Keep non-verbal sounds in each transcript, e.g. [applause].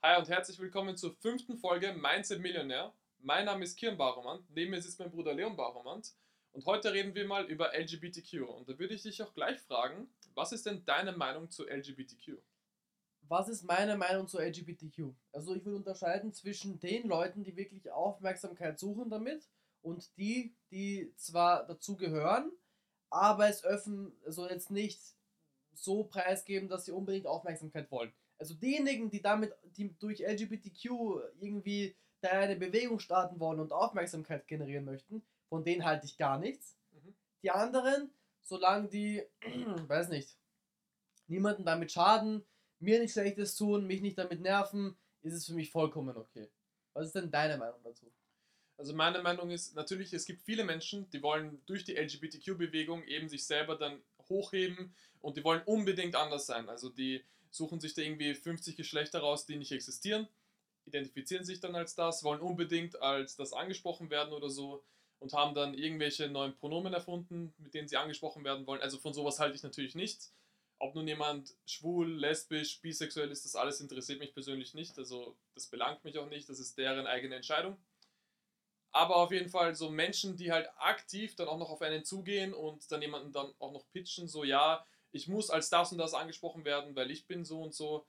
Hi und herzlich willkommen zur fünften Folge Mindset Millionär. Mein Name ist Kiran Baromant, neben mir sitzt mein Bruder Leon Baromant und heute reden wir mal über LGBTQ. Und da würde ich dich auch gleich fragen, was ist denn deine Meinung zu LGBTQ? Was ist meine Meinung zu LGBTQ? Also ich würde unterscheiden zwischen den Leuten, die wirklich Aufmerksamkeit suchen damit und die, die zwar dazugehören, aber es öffnen, also jetzt nicht so preisgeben, dass sie unbedingt Aufmerksamkeit wollen. Also diejenigen, die damit, die durch LGBTQ irgendwie da eine Bewegung starten wollen und Aufmerksamkeit generieren möchten, von denen halte ich gar nichts. Mhm. Die anderen, solange die, [clears throat] weiß nicht, niemanden damit schaden, mir nichts Schlechtes tun, mich nicht damit nerven, ist es für mich vollkommen okay. Was ist denn deine Meinung dazu? Also meine Meinung ist, natürlich, es gibt viele Menschen, die wollen durch die LGBTQ-Bewegung eben sich selber dann hochheben und die wollen unbedingt anders sein. Also die suchen sich da irgendwie 50 Geschlechter raus, die nicht existieren, identifizieren sich dann als das, wollen unbedingt als das angesprochen werden oder so und haben dann irgendwelche neuen Pronomen erfunden, mit denen sie angesprochen werden wollen. Also von sowas halte ich natürlich nichts. Ob nun jemand schwul, lesbisch, bisexuell ist, das alles interessiert mich persönlich nicht. Also das belangt mich auch nicht, das ist deren eigene Entscheidung. Aber auf jeden Fall so Menschen, die halt aktiv dann auch noch auf einen zugehen und dann jemanden dann auch noch pitchen, so ja, ich muss als das und das angesprochen werden, weil ich bin so und so.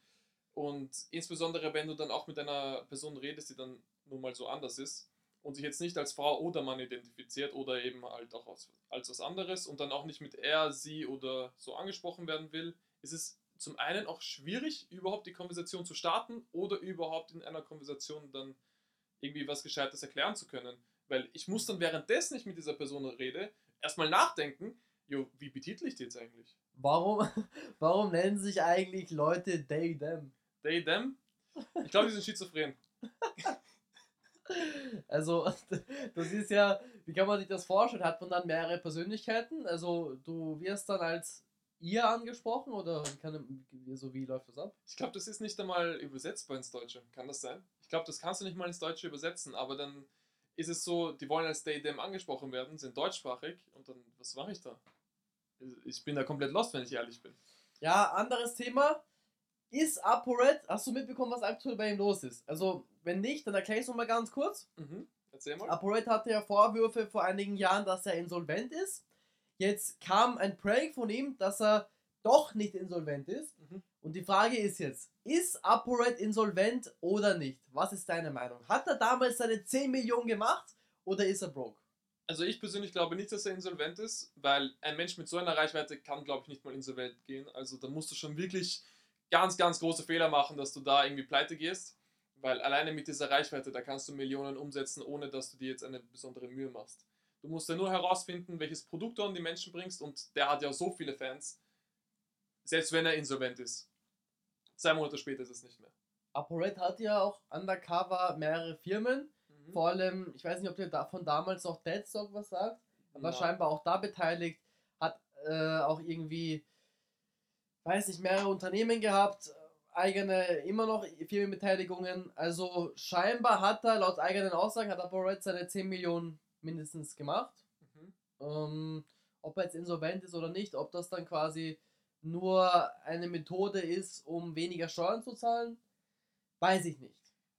Und insbesondere, wenn du dann auch mit einer Person redest, die dann nun mal so anders ist und sich jetzt nicht als Frau oder Mann identifiziert oder eben halt auch als, als was anderes und dann auch nicht mit er, sie oder so angesprochen werden will, ist es zum einen auch schwierig, überhaupt die Konversation zu starten oder überhaupt in einer Konversation dann irgendwie was Gescheites erklären zu können. Weil ich muss dann währenddessen ich mit dieser Person rede, erstmal nachdenken, jo, wie betitel ich die jetzt eigentlich? Warum, [laughs] warum nennen sich eigentlich Leute they, them? They, them? Ich glaube, die sind schizophren. [laughs] Also, [laughs] das ist ja, wie kann man sich das vorstellen? Hat man dann mehrere Persönlichkeiten? Also, du wirst dann als ihr angesprochen oder wie, kann, so wie läuft das ab? Ich glaube, das ist nicht einmal übersetzbar ins Deutsche. Kann das sein? Ich glaube, das kannst du nicht mal ins Deutsche übersetzen, aber dann ist es so, die wollen als they, them angesprochen werden, sind deutschsprachig und dann, was mache ich da? Ich bin da komplett lost, wenn ich ehrlich bin. Ja, anderes Thema. Ist ApoRed, hast du mitbekommen, was aktuell bei ihm los ist? Also, wenn nicht, dann erkläre ich es nochmal ganz kurz. Mhm. Erzähl mal. ApoRed hatte ja Vorwürfe vor einigen Jahren, dass er insolvent ist. Jetzt kam ein Prank von ihm, dass er doch nicht insolvent ist. Mhm. Und die Frage ist jetzt, ist ApoRed insolvent oder nicht? Was ist deine Meinung? Hat er damals seine 10 Millionen gemacht oder ist er broke? Also ich persönlich glaube nicht, dass er insolvent ist, weil ein Mensch mit so einer Reichweite kann, glaube ich, nicht mal insolvent gehen. Also da musst du schon wirklich ganz, ganz große Fehler machen, dass du da irgendwie pleite gehst. Weil alleine mit dieser Reichweite, da kannst du Millionen umsetzen, ohne dass du dir jetzt eine besondere Mühe machst. Du musst ja nur herausfinden, welches Produkt du an die Menschen bringst und der hat ja so viele Fans, selbst wenn er insolvent ist. Zwei Monate später ist es nicht mehr. ApoRed hat ja auch undercover mehrere Firmen. Mhm. Vor allem, ich weiß nicht, ob dir davon damals noch Deadstock was sagt. Er war Ja. scheinbar auch da beteiligt. Hat äh, auch irgendwie, weiß nicht, mehrere Unternehmen gehabt. Eigene, immer noch Firmenbeteiligungen. Also scheinbar hat er, laut eigenen Aussagen, hat ApoRed seine 10 Millionen mindestens gemacht. Mhm. Ähm, ob er jetzt insolvent ist oder nicht, ob das dann quasi nur eine Methode ist, um weniger Steuern zu zahlen, weiß ich nicht.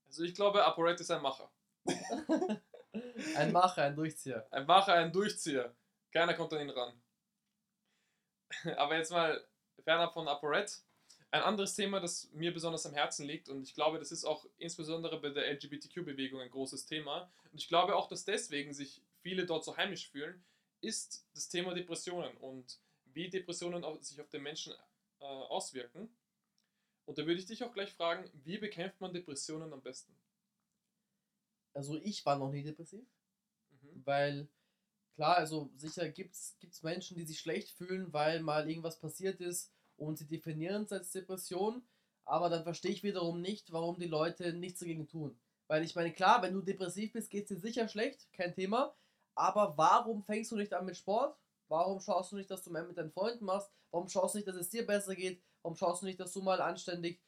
Also ich glaube, ApoRed ist ein Macher. [laughs] Ein Macher, ein Durchzieher. Ein Macher, ein Durchzieher. Keiner kommt an ihn ran. [laughs] Aber jetzt mal fernab von ApoRed. Ein anderes Thema, das mir besonders am Herzen liegt und ich glaube, das ist auch insbesondere bei der LGBTQ-Bewegung ein großes Thema und ich glaube auch, dass deswegen sich viele dort so heimisch fühlen, ist das Thema Depressionen und wie Depressionen sich auf den Menschen äh, auswirken. Und da würde ich dich auch gleich fragen, wie bekämpft man Depressionen am besten? Also ich war noch nie depressiv, Mhm. weil klar, also sicher gibt es Menschen, die sich schlecht fühlen, weil mal irgendwas passiert ist und sie definieren es als Depression, aber dann verstehe ich wiederum nicht, warum die Leute nichts dagegen tun. Weil ich meine, klar, wenn du depressiv bist, geht es dir sicher schlecht, kein Thema, aber warum fängst du nicht an mit Sport? Warum schaust du nicht, dass du mehr mit deinen Freunden machst? Warum schaust du nicht, dass es dir besser geht? Warum schaust du nicht, dass du mal anständig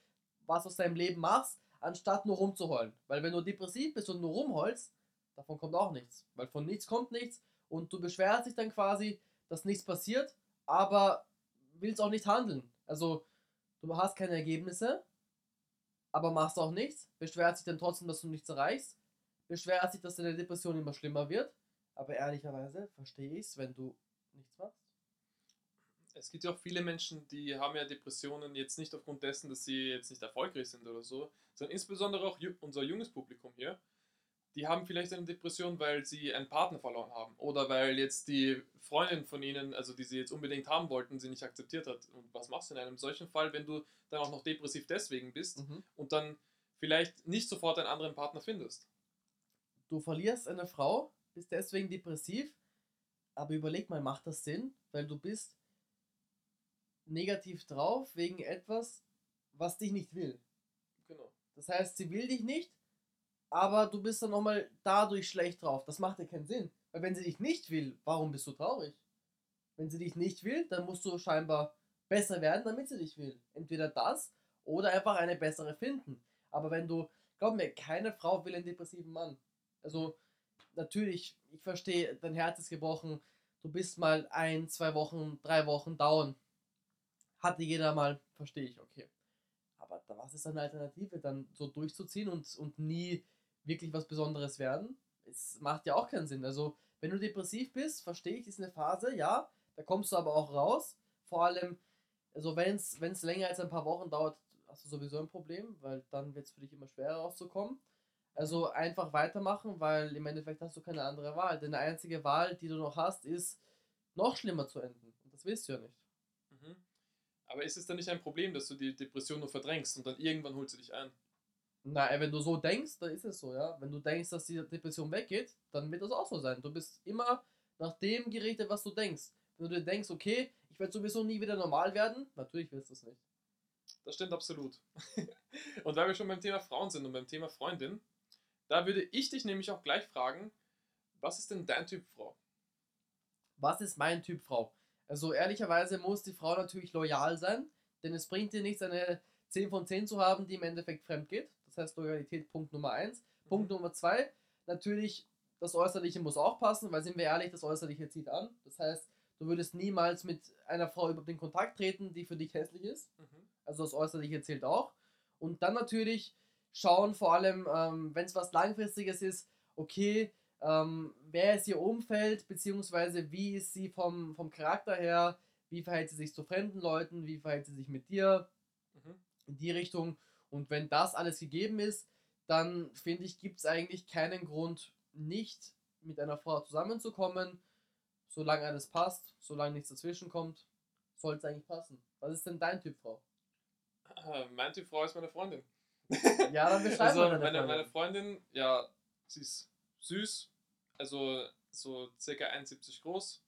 was aus deinem Leben machst, anstatt nur rumzuheulen? Weil wenn du depressiv bist und nur rumheulst, davon kommt auch nichts. Weil von nichts kommt nichts und du beschwerst dich dann quasi, dass nichts passiert, aber willst auch nicht handeln. Also du hast keine Ergebnisse aber machst auch nichts, beschwert sich dann trotzdem, dass du nichts erreichst, beschwert sich, dass deine Depression immer schlimmer wird, aber ehrlicherweise verstehe ich es, wenn du nichts machst. Es gibt ja auch viele Menschen, die haben ja Depressionen jetzt nicht aufgrund dessen, dass sie jetzt nicht erfolgreich sind oder so, sondern insbesondere auch unser junges Publikum hier. Die haben vielleicht eine Depression, weil sie einen Partner verloren haben oder weil jetzt die Freundin von ihnen, also die sie jetzt unbedingt haben wollten, sie nicht akzeptiert hat. Und was machst du in einem solchen Fall, wenn du dann auch noch depressiv deswegen bist Mhm. und dann vielleicht nicht sofort einen anderen Partner findest? Du verlierst eine Frau, bist deswegen depressiv, aber überleg mal, macht das Sinn? Weil du bist negativ drauf wegen etwas, was dich nicht will. Genau. Das heißt, sie will dich nicht, aber du bist dann nochmal dadurch schlecht drauf. Das macht ja keinen Sinn. Weil wenn sie dich nicht will, warum bist du traurig? Wenn sie dich nicht will, dann musst du scheinbar besser werden, damit sie dich will. Entweder das oder einfach eine bessere finden. Aber wenn du, glaub mir, keine Frau will einen depressiven Mann. Also natürlich, ich verstehe, dein Herz ist gebrochen, du bist mal ein, zwei Wochen, drei Wochen down. Hatte jeder mal, verstehe ich, okay. Aber was ist eine Alternative, dann so durchzuziehen und, und nie wirklich was Besonderes werden? Es macht ja auch keinen Sinn. Also, wenn du depressiv bist, verstehe ich, ist eine Phase, ja, da kommst du aber auch raus. Vor allem, also wenn es länger als ein paar Wochen dauert, hast du sowieso ein Problem, weil dann wird es für dich immer schwerer rauszukommen. Also einfach weitermachen, weil im Endeffekt hast du keine andere Wahl. Denn die einzige Wahl, die du noch hast, ist noch schlimmer zu enden. Und das willst du ja nicht. Mhm. Aber ist es dann nicht ein Problem, dass du die Depression nur verdrängst und dann irgendwann holt sie dich ein? Na, wenn du so denkst, dann ist es so, ja. Wenn du denkst, dass die Depression weggeht, dann wird das auch so sein. Du bist immer nach dem gerichtet, was du denkst. Wenn du dir denkst, okay, ich werde sowieso nie wieder normal werden, natürlich wirst du es nicht. Das stimmt absolut. [laughs] und weil wir schon beim Thema Frauen sind und beim Thema Freundin, da würde ich dich nämlich auch gleich fragen, was ist denn dein Typ Frau? Was ist mein Typ Frau? Also ehrlicherweise muss die Frau natürlich loyal sein, denn es bringt dir nichts, eine 10 von 10 zu haben, die im Endeffekt fremd geht. Das heißt Loyalität Punkt Nummer 1. Punkt Nummer 2, natürlich das Äußerliche muss auch passen, weil sind wir ehrlich, das Äußerliche zieht an. Das heißt, du würdest niemals mit einer Frau über den Kontakt treten, die für dich hässlich ist. Mhm. Also das Äußerliche zählt auch. Und dann natürlich schauen, vor allem, ähm, wenn es was Langfristiges ist, okay, ähm, wer ist ihr Umfeld, beziehungsweise wie ist sie vom, vom Charakter her, wie verhält sie sich zu fremden Leuten, wie verhält sie sich mit dir, Mhm. in die Richtung. Und wenn das alles gegeben ist, dann finde ich, gibt es eigentlich keinen Grund, nicht mit einer Frau zusammenzukommen. Solange alles passt, solange nichts dazwischen kommt, soll es eigentlich passen. Was ist denn dein Typ Frau? Äh, Mein Typ Frau ist meine Freundin. Ja, dann beschreib Also mal deine meine, Freundin. meine Freundin, ja, sie ist süß, also so circa 1,70 groß,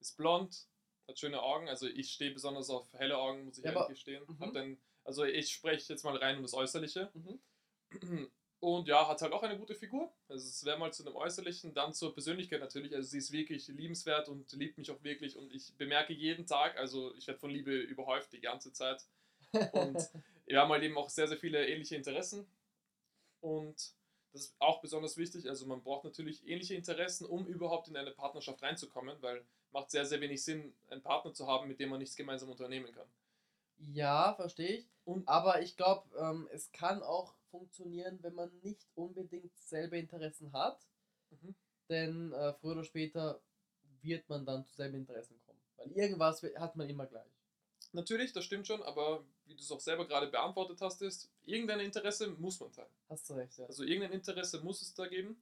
ist blond, hat schöne Augen, also ich stehe besonders auf helle Augen, muss ich Ja, ehrlich gestehen. Mhm. Dann, also ich spreche jetzt mal rein um das Äußerliche. Mhm. [clears throat] Und ja, hat halt auch eine gute Figur. Also es wäre mal zu dem Äußerlichen, dann zur Persönlichkeit natürlich. Also sie ist wirklich liebenswert und liebt mich auch wirklich. Und ich bemerke jeden Tag, also ich werde von Liebe überhäuft die ganze Zeit. [laughs] Und wir haben halt eben auch sehr, sehr viele ähnliche Interessen. Und das ist auch besonders wichtig. Also man braucht natürlich ähnliche Interessen, um überhaupt in eine Partnerschaft reinzukommen, weil macht sehr, sehr wenig Sinn, einen Partner zu haben, mit dem man nichts gemeinsam unternehmen kann. Ja, verstehe ich. Und Aber ich glaube, ähm, es kann auch funktionieren, wenn man nicht unbedingt selbe Interessen hat. Mhm. Denn äh, früher oder später wird man dann zu selben Interessen kommen. Weil irgendwas hat man immer gleich. Natürlich, das stimmt schon, aber wie du es auch selber gerade beantwortet hast, ist, irgendein Interesse muss man teilen. Hast du recht, ja. Also irgendein Interesse muss es da geben,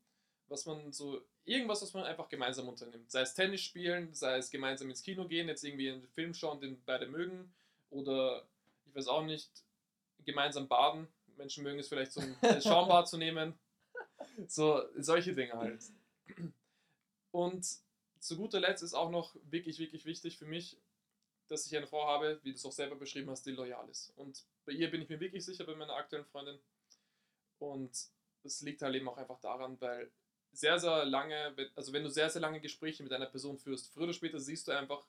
was man so, irgendwas, was man einfach gemeinsam unternimmt. Sei es Tennis spielen, sei es gemeinsam ins Kino gehen, jetzt irgendwie einen Film schauen, den beide mögen, oder ich weiß auch nicht, gemeinsam baden. Menschen mögen es vielleicht, ein [laughs] Schaumbad zu nehmen. So, solche Dinge halt. Und zu guter Letzt ist auch noch wirklich, wirklich wichtig für mich, dass ich eine Frau habe, wie du es auch selber beschrieben hast, die loyal ist. Und bei ihr bin ich mir wirklich sicher, bei meiner aktuellen Freundin. Und das liegt halt eben auch einfach daran, weil sehr, sehr lange, also wenn du sehr, sehr lange Gespräche mit einer Person führst, früher oder später siehst du einfach,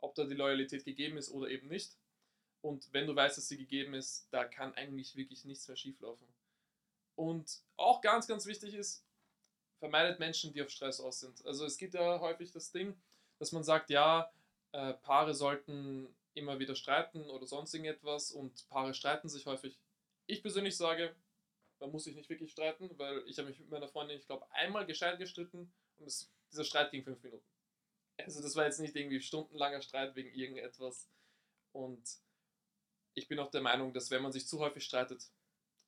ob da die Loyalität gegeben ist oder eben nicht. Und wenn du weißt, dass sie gegeben ist, da kann eigentlich wirklich nichts mehr schieflaufen. Und auch ganz, ganz wichtig ist, vermeidet Menschen, die auf Stress aus sind. Also es gibt ja häufig das Ding, dass man sagt, ja, äh, Paare sollten immer wieder streiten oder sonst irgendetwas und Paare streiten sich häufig. Ich persönlich sage, man muss sich nicht wirklich streiten, weil ich habe mich mit meiner Freundin, ich glaube, einmal gescheit gestritten und es, dieser Streit ging fünf Minuten. Also das war jetzt nicht irgendwie stundenlanger Streit wegen irgendetwas. Und ich bin auch der Meinung, dass wenn man sich zu häufig streitet,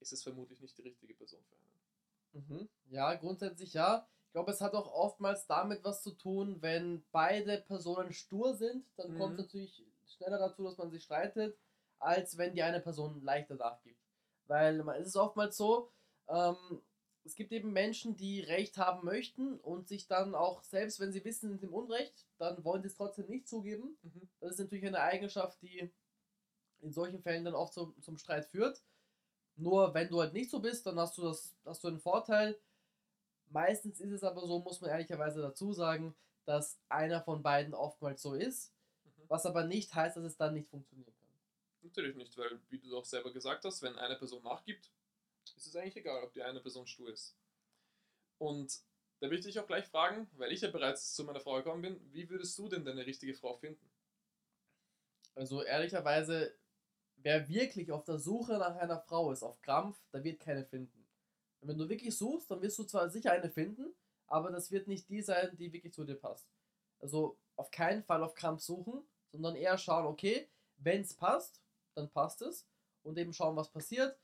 ist es vermutlich nicht die richtige Person für einen. Mhm. Ja, grundsätzlich ja. Ich glaube, es hat auch oftmals damit was zu tun, wenn beide Personen stur sind, dann Mhm. kommt es natürlich schneller dazu, dass man sich streitet, als wenn die eine Person leichter nachgibt. Weil es ist oftmals so, ähm, es gibt eben Menschen, die Recht haben möchten und sich dann auch, selbst wenn sie wissen, sind im Unrecht, dann wollen sie es trotzdem nicht zugeben. Mhm. Das ist natürlich eine Eigenschaft, die in solchen Fällen dann oft zum, zum Streit führt. Nur wenn du halt nicht so bist, dann hast du das, hast du einen Vorteil. Meistens ist es aber so, muss man ehrlicherweise dazu sagen, dass einer von beiden oftmals so ist, Mhm. was aber nicht heißt, dass es dann nicht funktionieren kann. Natürlich nicht, weil, wie du auch selber gesagt hast, wenn eine Person nachgibt, ist es eigentlich egal, ob die eine Person stur ist. Und da will ich dich auch gleich fragen, weil ich ja bereits zu meiner Frau gekommen bin, wie würdest du denn deine richtige Frau finden? Also ehrlicherweise, wer wirklich auf der Suche nach einer Frau ist, auf Krampf, da wird keine finden. Und wenn du wirklich suchst, dann wirst du zwar sicher eine finden, aber das wird nicht die sein, die wirklich zu dir passt. Also auf keinen Fall auf Krampf suchen, sondern eher schauen, okay, wenn es passt, dann passt es und eben schauen, was passiert.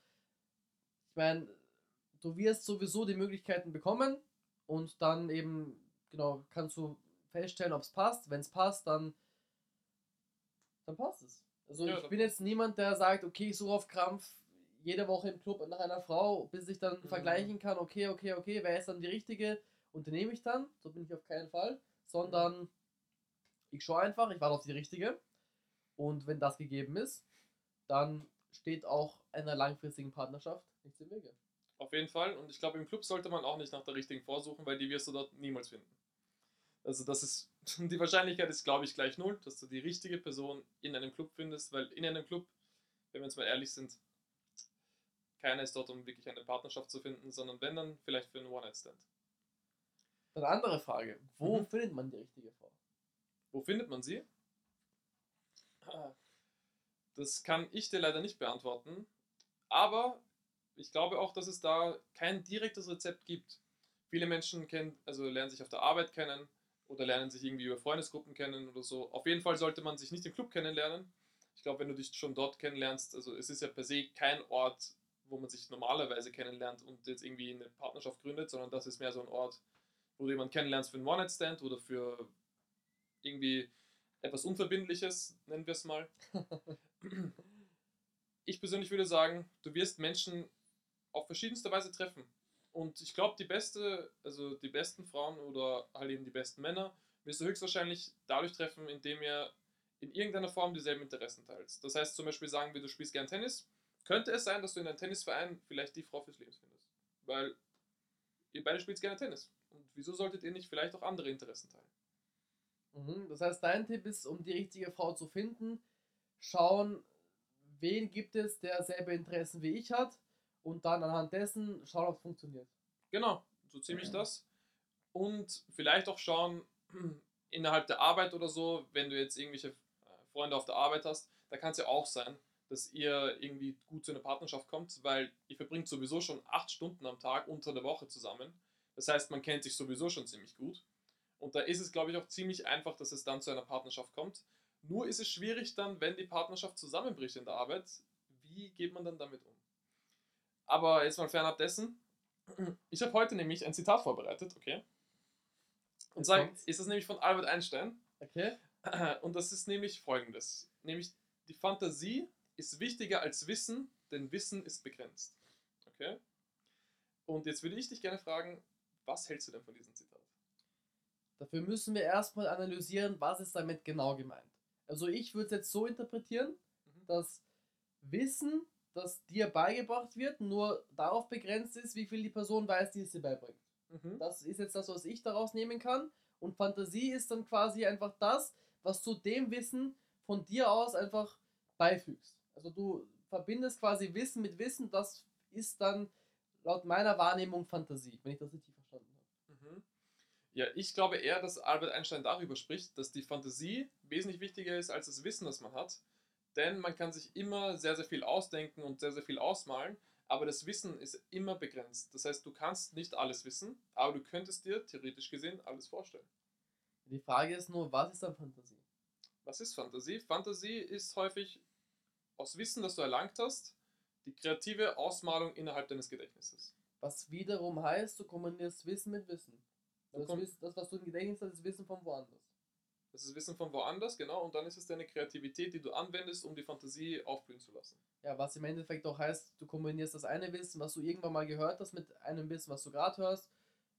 Ich meine, du wirst sowieso die Möglichkeiten bekommen und dann eben, genau, kannst du feststellen, ob es passt. Wenn es passt, dann, dann passt es. Also Ja, ich bin jetzt niemand, der sagt, okay, ich suche auf Krampf jede Woche im Club nach einer Frau, bis ich dann Mhm. vergleichen kann, okay, okay, okay, wer ist dann die richtige und die nehme ich dann. So bin ich auf keinen Fall. Sondern ich schaue einfach, ich warte auf die richtige. Und wenn das gegeben ist, dann steht auch einer langfristigen Partnerschaft nichts im Wege. Auf jeden Fall. Und ich glaube, im Club sollte man auch nicht nach der richtigen Frau suchen, weil die wirst du dort niemals finden. Also das ist, [laughs] die Wahrscheinlichkeit ist, glaube ich, gleich null, dass du die richtige Person in einem Club findest, weil in einem Club, wenn wir jetzt mal ehrlich sind, keiner ist dort, um wirklich eine Partnerschaft zu finden, sondern wenn dann vielleicht für einen One-Night-Stand. Dann andere Frage, wo Mhm. findet man die richtige Frau? Wo findet man sie? Das kann ich dir leider nicht beantworten. Aber ich glaube auch, dass es da kein direktes Rezept gibt. Viele Menschen kennen, also lernen sich auf der Arbeit kennen oder lernen sich irgendwie über Freundesgruppen kennen oder so. Auf jeden Fall sollte man sich nicht im Club kennenlernen. Ich glaube, wenn du dich schon dort kennenlernst, also es ist ja per se kein Ort, wo man sich normalerweise kennenlernt und jetzt irgendwie eine Partnerschaft gründet, sondern das ist mehr so ein Ort, wo du jemanden kennenlernst für einen One-Night-Stand oder für irgendwie etwas Unverbindliches, nennen wir es mal. [laughs] Ich persönlich würde sagen, du wirst Menschen auf verschiedenste Weise treffen. Und ich glaube, die beste, also die besten Frauen oder halt eben die besten Männer wirst du höchstwahrscheinlich dadurch treffen, indem ihr in irgendeiner Form dieselben Interessen teilt. Das heißt zum Beispiel sagen wir, du spielst gern Tennis, könnte es sein, dass du in einem Tennisverein vielleicht die Frau fürs Leben findest. Weil ihr beide spielt gerne Tennis. Und wieso solltet ihr nicht vielleicht auch andere Interessen teilen? Mhm. Das heißt, dein Tipp ist, um die richtige Frau zu finden, schauen, wen gibt es, der selbe Interessen wie ich hat und dann anhand dessen schauen, ob es funktioniert. Genau, so ziemlich das. Und vielleicht auch schauen, [clears throat] innerhalb der Arbeit oder so, wenn du jetzt irgendwelche äh, Freunde auf der Arbeit hast, da kann es ja auch sein, dass ihr irgendwie gut zu einer Partnerschaft kommt, weil ihr verbringt sowieso schon acht Stunden am Tag unter der Woche zusammen. Das heißt, man kennt sich sowieso schon ziemlich gut. Und da ist es, glaube ich, auch ziemlich einfach, dass es dann zu einer Partnerschaft kommt. Nur ist es schwierig dann, wenn die Partnerschaft zusammenbricht in der Arbeit, wie geht man dann damit um? Aber jetzt mal fernab dessen. Ich habe heute nämlich ein Zitat vorbereitet, okay? Und zwar ist das nämlich von Albert Einstein. Okay? Und das ist nämlich folgendes. Nämlich, die Fantasie ist wichtiger als Wissen, denn Wissen ist begrenzt. Okay? Und jetzt würde ich dich gerne fragen, was hältst du denn von diesem Zitat? Dafür müssen wir erstmal analysieren, was ist damit genau gemeint. Also ich würde es jetzt so interpretieren, Mhm. dass Wissen, das dir beigebracht wird, nur darauf begrenzt ist, wie viel die Person weiß, die es dir beibringt. Mhm. Das ist jetzt das, was ich daraus nehmen kann. Und Fantasie ist dann quasi einfach das, was du dem Wissen von dir aus einfach beifügst. Also du verbindest quasi Wissen mit Wissen, das ist dann laut meiner Wahrnehmung Fantasie, wenn ich das richtig verstanden habe. Mhm. Ja, ich glaube eher, dass Albert Einstein darüber spricht, dass die Fantasie wesentlich wichtiger ist als das Wissen, das man hat. Denn man kann sich immer sehr, sehr viel ausdenken und sehr, sehr viel ausmalen, aber das Wissen ist immer begrenzt. Das heißt, du kannst nicht alles wissen, aber du könntest dir theoretisch gesehen alles vorstellen. Die Frage ist nur, was ist dann Fantasie? Was ist Fantasie? Fantasie ist häufig aus Wissen, das du erlangt hast, die kreative Ausmalung innerhalb deines Gedächtnisses. Was wiederum heißt, du kombinierst Wissen mit Wissen. Das, Wissen, das was du im Gedächtnis hast, ist Wissen von woanders. Das ist Wissen von woanders, genau, und dann ist es deine Kreativität, die du anwendest, um die Fantasie aufblühen zu lassen. Ja, was im Endeffekt auch heißt, du kombinierst das eine Wissen, was du irgendwann mal gehört hast, mit einem Wissen, was du gerade hörst.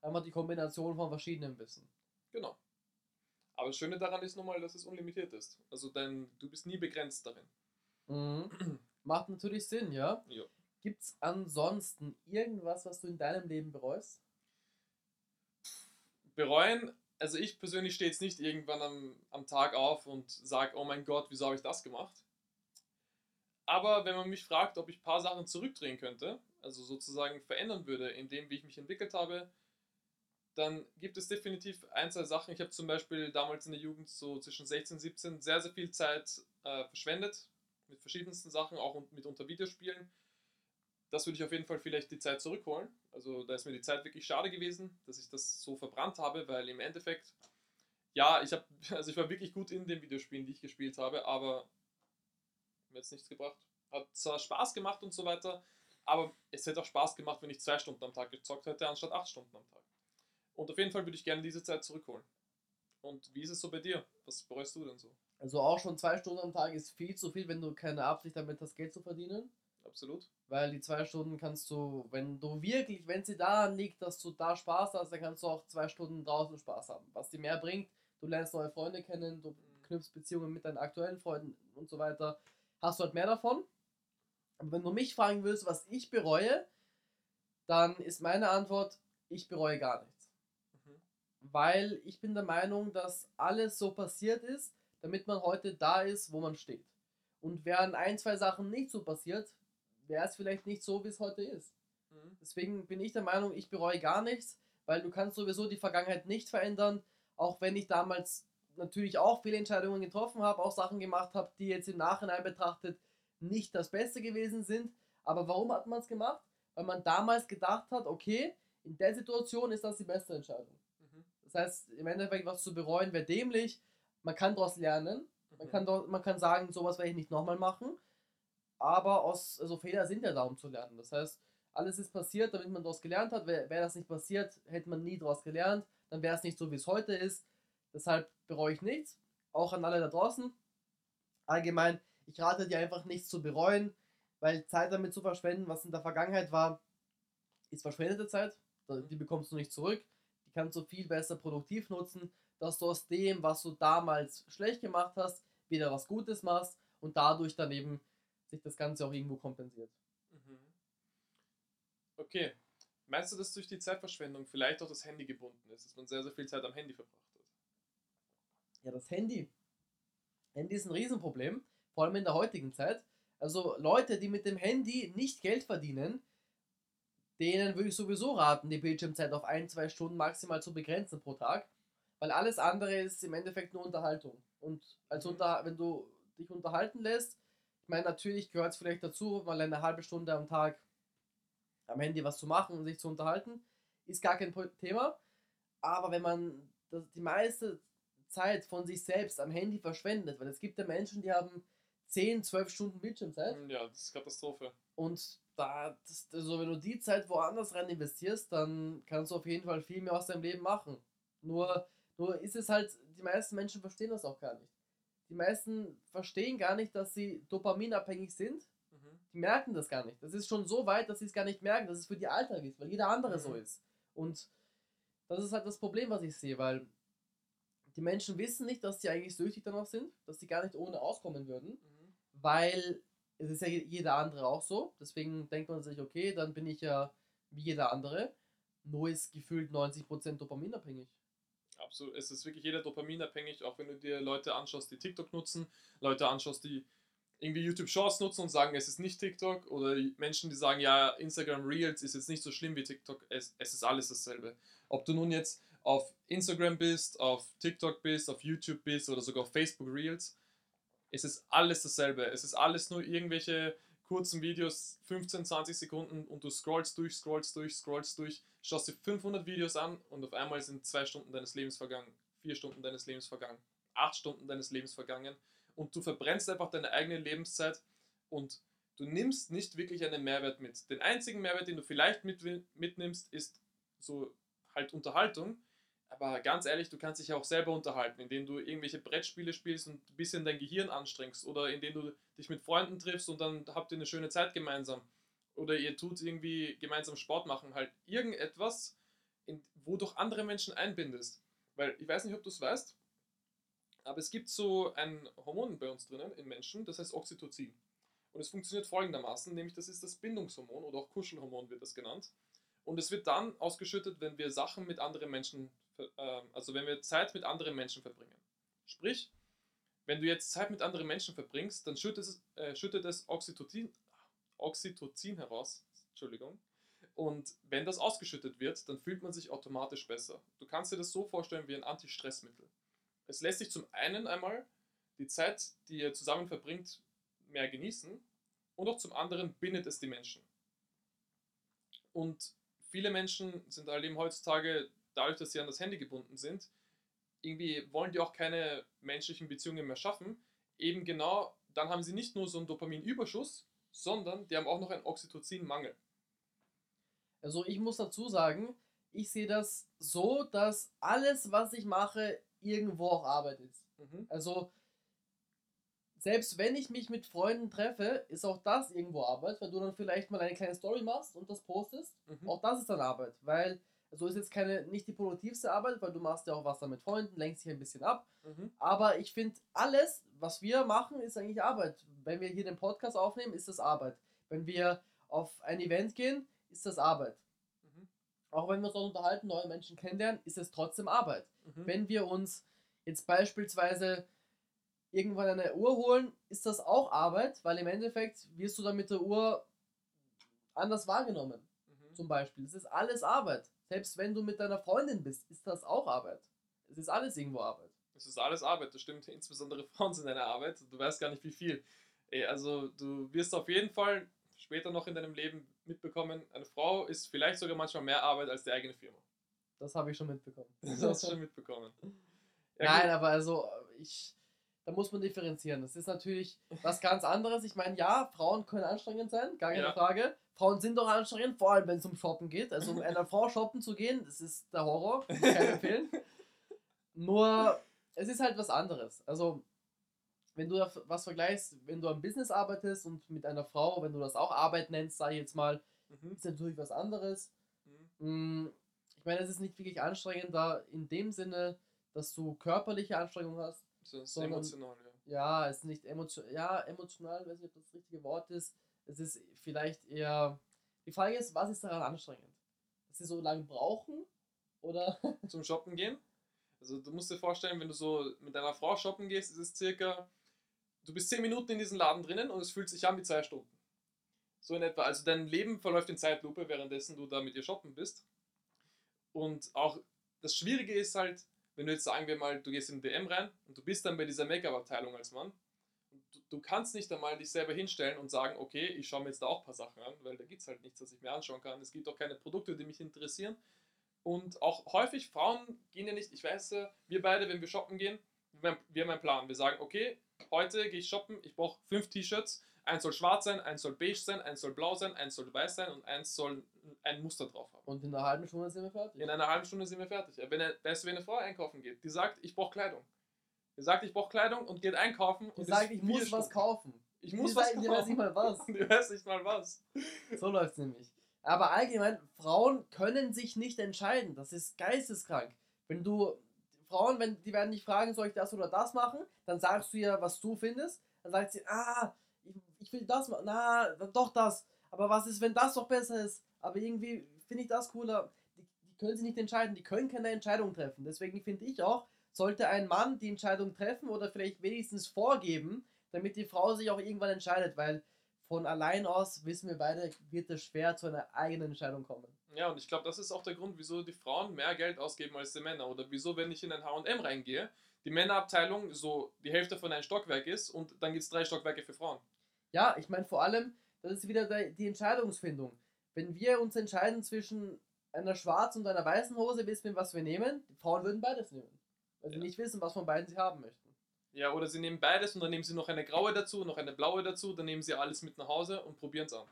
Einfach die Kombination von verschiedenen Wissen. Genau. Aber das Schöne daran ist nun mal, dass es unlimitiert ist. Also dein, du bist nie begrenzt darin. Mhm. [clears throat] Macht natürlich Sinn, ja? Ja. Gibt es ansonsten irgendwas, was du in deinem Leben bereust? Bereuen, also ich persönlich stehe jetzt nicht irgendwann am, am Tag auf und sage, oh mein Gott, wieso habe ich das gemacht? Aber wenn man mich fragt, ob ich ein paar Sachen zurückdrehen könnte, also sozusagen verändern würde, in dem, wie ich mich entwickelt habe, dann gibt es definitiv ein, zwei Sachen. Ich habe zum Beispiel damals in der Jugend so zwischen 16 und 17 sehr, sehr viel Zeit äh, verschwendet mit verschiedensten Sachen, auch mit unter Videospielen. Das würde ich auf jeden Fall vielleicht die Zeit zurückholen. Also da ist mir die Zeit wirklich schade gewesen, dass ich das so verbrannt habe, weil im Endeffekt, ja, ich habe, [laughs] also ich war wirklich gut in den Videospielen, die ich gespielt habe, aber mir hat es nichts gebracht. Hat zwar Spaß gemacht und so weiter, aber es hätte auch Spaß gemacht, wenn ich zwei Stunden am Tag gezockt hätte, anstatt acht Stunden am Tag. Und auf jeden Fall würde ich gerne diese Zeit zurückholen. Und wie ist es so bei dir? Was bereust du denn so? Also auch schon zwei Stunden am Tag ist viel zu viel, wenn du keine Absicht damit hast, Geld zu verdienen. Absolut. Weil die zwei Stunden kannst du, wenn du wirklich, wenn sie daran liegt, dass du da Spaß hast, dann kannst du auch zwei Stunden draußen Spaß haben. Was dir mehr bringt, du lernst neue Freunde kennen, du knüpfst Beziehungen mit deinen aktuellen Freunden und so weiter, hast du halt mehr davon. Aber wenn du mich fragen willst, was ich bereue, dann ist meine Antwort, ich bereue gar nichts. Mhm. Weil ich bin der Meinung, dass alles so passiert ist, damit man heute da ist, wo man steht. Und wären ein, zwei Sachen nicht so passiert, wäre es vielleicht nicht so, wie es heute ist. Mhm. Deswegen bin ich der Meinung, ich bereue gar nichts, weil du kannst sowieso die Vergangenheit nicht verändern, auch wenn ich damals natürlich auch viele Entscheidungen getroffen habe, auch Sachen gemacht habe, die jetzt im Nachhinein betrachtet nicht das Beste gewesen sind. Aber warum hat man es gemacht? Weil man damals gedacht hat, okay, in der Situation ist das die beste Entscheidung. Mhm. Das heißt, im Endeffekt was zu bereuen wäre dämlich. Man kann daraus lernen. Man Mhm. kann, man kann sagen, sowas werde ich nicht nochmal machen. Aber aus, also Fehler sind ja da, um zu lernen. Das heißt, alles ist passiert, damit man daraus gelernt hat. Wäre wär das nicht passiert, hätte man nie daraus gelernt. Dann wäre es nicht so, wie es heute ist. Deshalb bereue ich nichts. Auch an alle da draußen. Allgemein, ich rate dir einfach nichts zu bereuen, weil Zeit damit zu verschwenden, was in der Vergangenheit war, ist verschwendete Zeit. Da- Die bekommst du nicht zurück. Die kannst du viel besser produktiv nutzen, dass du aus dem, was du damals schlecht gemacht hast, wieder was Gutes machst und dadurch dann eben sich das Ganze auch irgendwo kompensiert. Mhm. Okay. Meinst du, dass durch die Zeitverschwendung vielleicht auch das Handy gebunden ist, dass man sehr, sehr viel Zeit am Handy verbracht hat? Ja, das Handy. Handy ist ein Riesenproblem, vor allem in der heutigen Zeit. Also Leute, die mit dem Handy nicht Geld verdienen, denen würde ich sowieso raten, die Bildschirmzeit auf ein, zwei Stunden maximal zu begrenzen pro Tag, weil alles andere ist im Endeffekt nur Unterhaltung. Und als Mhm. unter, wenn du dich unterhalten lässt, ich meine, natürlich gehört es vielleicht dazu, mal eine halbe Stunde am Tag am Handy was zu machen und sich zu unterhalten, ist gar kein Thema. Aber wenn man das, die meiste Zeit von sich selbst am Handy verschwendet, weil es gibt ja Menschen, die haben 10, 12 Stunden Bildschirmzeit Ja, das ist Katastrophe. und da, das, also wenn du die Zeit woanders rein investierst, dann kannst du auf jeden Fall viel mehr aus deinem Leben machen. Nur, nur ist es halt, die meisten Menschen verstehen das auch gar nicht. Die meisten verstehen gar nicht, dass sie dopaminabhängig sind. Mhm. Die merken das gar nicht. Das ist schon so weit, dass sie es gar nicht merken, dass es für die Alltag ist, weil jeder andere so Mhm. ist. Und das ist halt das Problem, was ich sehe, weil die Menschen wissen nicht, dass sie eigentlich süchtig danach sind, dass sie gar nicht ohne auskommen würden Mhm. weil es ist ja je- jeder andere auch so. Deswegen denkt man sich, okay, dann bin ich ja wie jeder andere. Nur ist gefühlt 90% dopaminabhängig. Absolut. Es ist wirklich jeder dopaminabhängig, auch wenn du dir Leute anschaust, die TikTok nutzen, Leute anschaust, die irgendwie YouTube Shorts nutzen und sagen, es ist nicht TikTok, oder Menschen, die sagen, ja, Instagram Reels ist jetzt nicht so schlimm wie TikTok, es, es ist alles dasselbe. Ob du nun jetzt auf Instagram bist, auf TikTok bist, auf YouTube bist oder sogar auf Facebook Reels, Es ist alles dasselbe. Es ist alles nur irgendwelche kurzen Videos, 15, 20 Sekunden und du scrollst durch, scrollst durch, scrollst durch, schaust dir 500 Videos an und auf einmal sind zwei Stunden deines Lebens vergangen, vier Stunden deines Lebens vergangen, acht Stunden deines Lebens vergangen und du verbrennst einfach deine eigene Lebenszeit und du nimmst nicht wirklich einen Mehrwert mit. Den einzigen Mehrwert, den du vielleicht mit, mitnimmst, ist so halt Unterhaltung. Aber ganz ehrlich, du kannst dich auch selber unterhalten, indem du irgendwelche Brettspiele spielst und ein bisschen dein Gehirn anstrengst oder indem du dich mit Freunden triffst und dann habt ihr eine schöne Zeit gemeinsam. Oder ihr tut irgendwie gemeinsam Sport machen. Halt irgendetwas, in, wo du andere Menschen einbindest. Weil ich weiß nicht, ob du es weißt, aber es gibt so ein Hormon bei uns drinnen in Menschen, das heißt Oxytocin. Und es funktioniert folgendermaßen, nämlich das ist das Bindungshormon oder auch Kuschelhormon wird das genannt. Und es wird dann ausgeschüttet, wenn wir Sachen mit anderen Menschen, äh, also wenn wir Zeit mit anderen Menschen verbringen. Sprich, wenn du jetzt Zeit mit anderen Menschen verbringst, dann schüttet es, äh, schüttet es Oxytocin, Oxytocin heraus. Entschuldigung. Und wenn das ausgeschüttet wird, dann fühlt man sich automatisch besser. Du kannst dir das so vorstellen wie ein Antistressmittel. Es lässt sich zum einen einmal die Zeit, die ihr zusammen verbringt, mehr genießen und auch zum anderen bindet es die Menschen. Und viele Menschen sind halt eben heutzutage, dadurch, dass sie an das Handy gebunden sind, irgendwie wollen die auch keine menschlichen Beziehungen mehr schaffen. Eben genau, dann haben sie nicht nur so einen Dopaminüberschuss, sondern die haben auch noch einen Oxytocinmangel. Also ich muss dazu sagen, ich sehe das so, dass alles, was ich mache, irgendwo auch Arbeit ist. Mhm. Also selbst wenn ich mich mit Freunden treffe, ist auch das irgendwo Arbeit, weil du dann vielleicht mal eine kleine Story machst und das postest. Mhm. Auch das ist dann Arbeit, weil so ist jetzt keine nicht die produktivste Arbeit, weil du machst ja auch was dann mit Freunden, lenkst dich ein bisschen ab. Mhm. Aber ich finde, alles, was wir machen, ist eigentlich Arbeit. Wenn wir hier den Podcast aufnehmen, ist das Arbeit. Wenn wir auf ein Event gehen, ist das Arbeit. Mhm. Auch wenn wir uns unterhalten, neue Menschen kennenlernen, ist es trotzdem Arbeit. Mhm. Wenn wir uns jetzt beispielsweise irgendwann eine Uhr holen, ist das auch Arbeit, weil im Endeffekt wirst du dann mit der Uhr anders wahrgenommen. Mhm. Zum Beispiel. Es ist alles Arbeit. Selbst wenn du mit deiner Freundin bist, ist das auch Arbeit. Es ist alles irgendwo Arbeit. Es ist alles Arbeit, das stimmt. Insbesondere [laughs] Frauen sind deine Arbeit. Du weißt gar nicht, wie viel. Also du wirst auf jeden Fall später noch in deinem Leben mitbekommen, eine Frau ist vielleicht sogar manchmal mehr Arbeit als die eigene Firma. Das habe ich schon mitbekommen. [laughs] Das hast du schon mitbekommen. Ja, Nein, gut. aber also ich da muss man differenzieren. Das ist natürlich was ganz anderes. Ich meine, ja, Frauen können anstrengend sein, gar keine ja. Frage. Frauen sind doch anstrengend, vor allem wenn es um Shoppen geht. Also um einer Frau shoppen zu gehen, das ist der Horror, kann ich empfehlen. [laughs] Nur, es ist halt was anderes. Also, wenn du was vergleichst, wenn du am Business arbeitest und mit einer Frau, wenn du das auch Arbeit nennst, sage ich jetzt mal, mhm. ist natürlich was anderes. Mhm. Mm, ich meine, es ist nicht wirklich anstrengend da in dem Sinne, dass du körperliche Anstrengung hast, das ist sondern, emotional, ja. Ja, es ist nicht emotional, ja, emotional, weiß nicht, ob das, das richtige Wort ist. Es ist vielleicht eher. Die Frage ist, was ist daran anstrengend? Dass sie so lange brauchen oder? [laughs] Zum Shoppen gehen? Also du musst dir vorstellen, wenn du so mit deiner Frau shoppen gehst, ist es circa, du bist 10 Minuten in diesem Laden drinnen und es fühlt sich an wie zwei Stunden. So in etwa. Also dein Leben verläuft in Zeitlupe, währenddessen du da mit ihr shoppen bist. Und auch das Schwierige ist halt, wenn du jetzt sagen wir mal, du gehst in DM rein und du bist dann bei dieser Make-up-Abteilung als Mann, du, du, kannst nicht einmal dich selber hinstellen und sagen, okay, ich schaue mir jetzt da auch ein paar Sachen an, weil da gibt es halt nichts, was ich mir anschauen kann. Es gibt auch keine Produkte, die mich interessieren. Und auch häufig, Frauen gehen ja nicht, ich weiß, wir beide, wenn wir shoppen gehen, wir haben einen Plan. Wir sagen, okay, heute gehe ich shoppen, ich brauche fünf T-Shirts, eins soll schwarz sein, eins soll beige sein, eins soll blau sein, eins soll weiß sein und eins soll ein Muster drauf haben. Und in einer halben Stunde sind wir fertig. In einer halben Stunde sind wir fertig. Wenn eine, weißt du, wenn eine Frau einkaufen geht, die sagt, ich brauche Kleidung. Die sagt, ich brauche Kleidung und geht einkaufen. Die und sagt, ich muss was kaufen. Ich muss die was kaufen. Die weiß nicht mal was. [laughs] Die weiß nicht mal was. So läuft es nämlich. Aber allgemein, Frauen können sich nicht entscheiden. Das ist geisteskrank. Wenn du, Frauen, wenn die werden dich fragen, soll ich das oder das machen, dann sagst du ihr, was du findest. Dann sagt sie, ah, ich, will das machen. Na, doch das. Aber was ist, wenn das doch besser ist? Aber irgendwie finde ich das cooler. Die, die können sich nicht entscheiden, die können keine Entscheidung treffen. Deswegen finde ich auch, sollte ein Mann die Entscheidung treffen oder vielleicht wenigstens vorgeben, damit die Frau sich auch irgendwann entscheidet, weil von allein aus, wissen wir beide, wird es schwer zu einer eigenen Entscheidung kommen. Ja, und ich glaube, das ist auch der Grund, wieso die Frauen mehr Geld ausgeben als die Männer. Oder wieso, wenn ich in ein HM reingehe, die Männerabteilung so die Hälfte von einem Stockwerk ist und dann gibt es drei Stockwerke für Frauen. Ja, ich meine vor allem, das ist wieder die Entscheidungsfindung. Wenn wir uns entscheiden zwischen einer schwarzen und einer weißen Hose, wissen wir, was wir nehmen. Die Frauen würden beides nehmen. Weil sie Ja. nicht wissen, was von beiden sie haben möchten. Ja, oder sie nehmen beides und dann nehmen sie noch eine graue dazu, noch eine blaue dazu, dann nehmen sie alles mit nach Hause und probieren es an.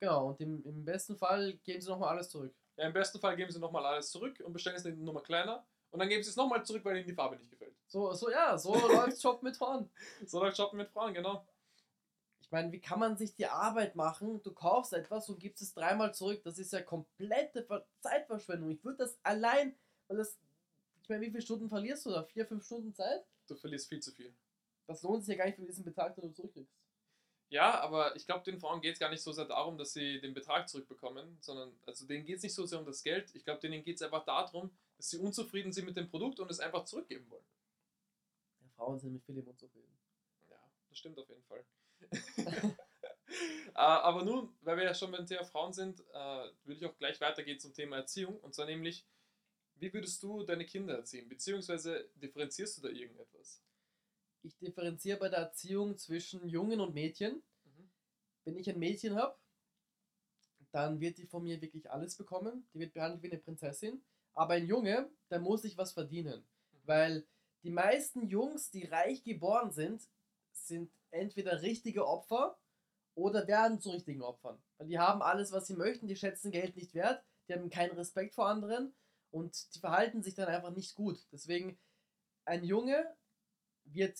Genau, und im, im besten Fall geben sie nochmal alles zurück. Ja, im besten Fall geben sie nochmal alles zurück und bestellen es eine Nummer kleiner und dann geben sie es nochmal zurück, weil ihnen die Farbe nicht gefällt. So, so ja, so [laughs] läuft Job mit Frauen. So läuft Shoppen mit Frauen, genau. Ich meine, wie kann man sich die Arbeit machen? Du kaufst etwas und gibst es dreimal zurück. Das ist ja komplette Ver Zeitverschwendung. Ich würde das allein, weil das, ich meine, wie viele Stunden verlierst du da? Vier, fünf Stunden Zeit? Du verlierst viel zu viel. Das lohnt sich ja gar nicht für diesen Betrag, den du zurückkriegst. Ja, aber ich glaube, den Frauen geht es gar nicht so sehr darum, dass sie den Betrag zurückbekommen, sondern, also denen geht es nicht so sehr um das Geld. Ich glaube, denen geht es einfach darum, dass sie unzufrieden sind mit dem Produkt und es einfach zurückgeben wollen. Ja, Frauen sind mit vielem unzufrieden. Ja, das stimmt auf jeden Fall. [laughs] Äh, aber nun, weil wir ja schon beim Thema Frauen sind, äh, würde ich auch gleich weitergehen zum Thema Erziehung. Und zwar nämlich, wie würdest du deine Kinder erziehen? Beziehungsweise differenzierst du da irgendetwas? Ich differenziere bei der Erziehung zwischen Jungen und Mädchen. Mhm. Wenn ich ein Mädchen habe, dann wird die von mir wirklich alles bekommen. Die wird behandelt wie eine Prinzessin. Aber ein Junge, der muss sich was verdienen. Weil die meisten Jungs, die reich geboren sind, sind entweder richtige Opfer oder werden zu richtigen Opfern. Weil die haben alles, was sie möchten, die schätzen Geld nicht wert, die haben keinen Respekt vor anderen und die verhalten sich dann einfach nicht gut. Deswegen, ein Junge wird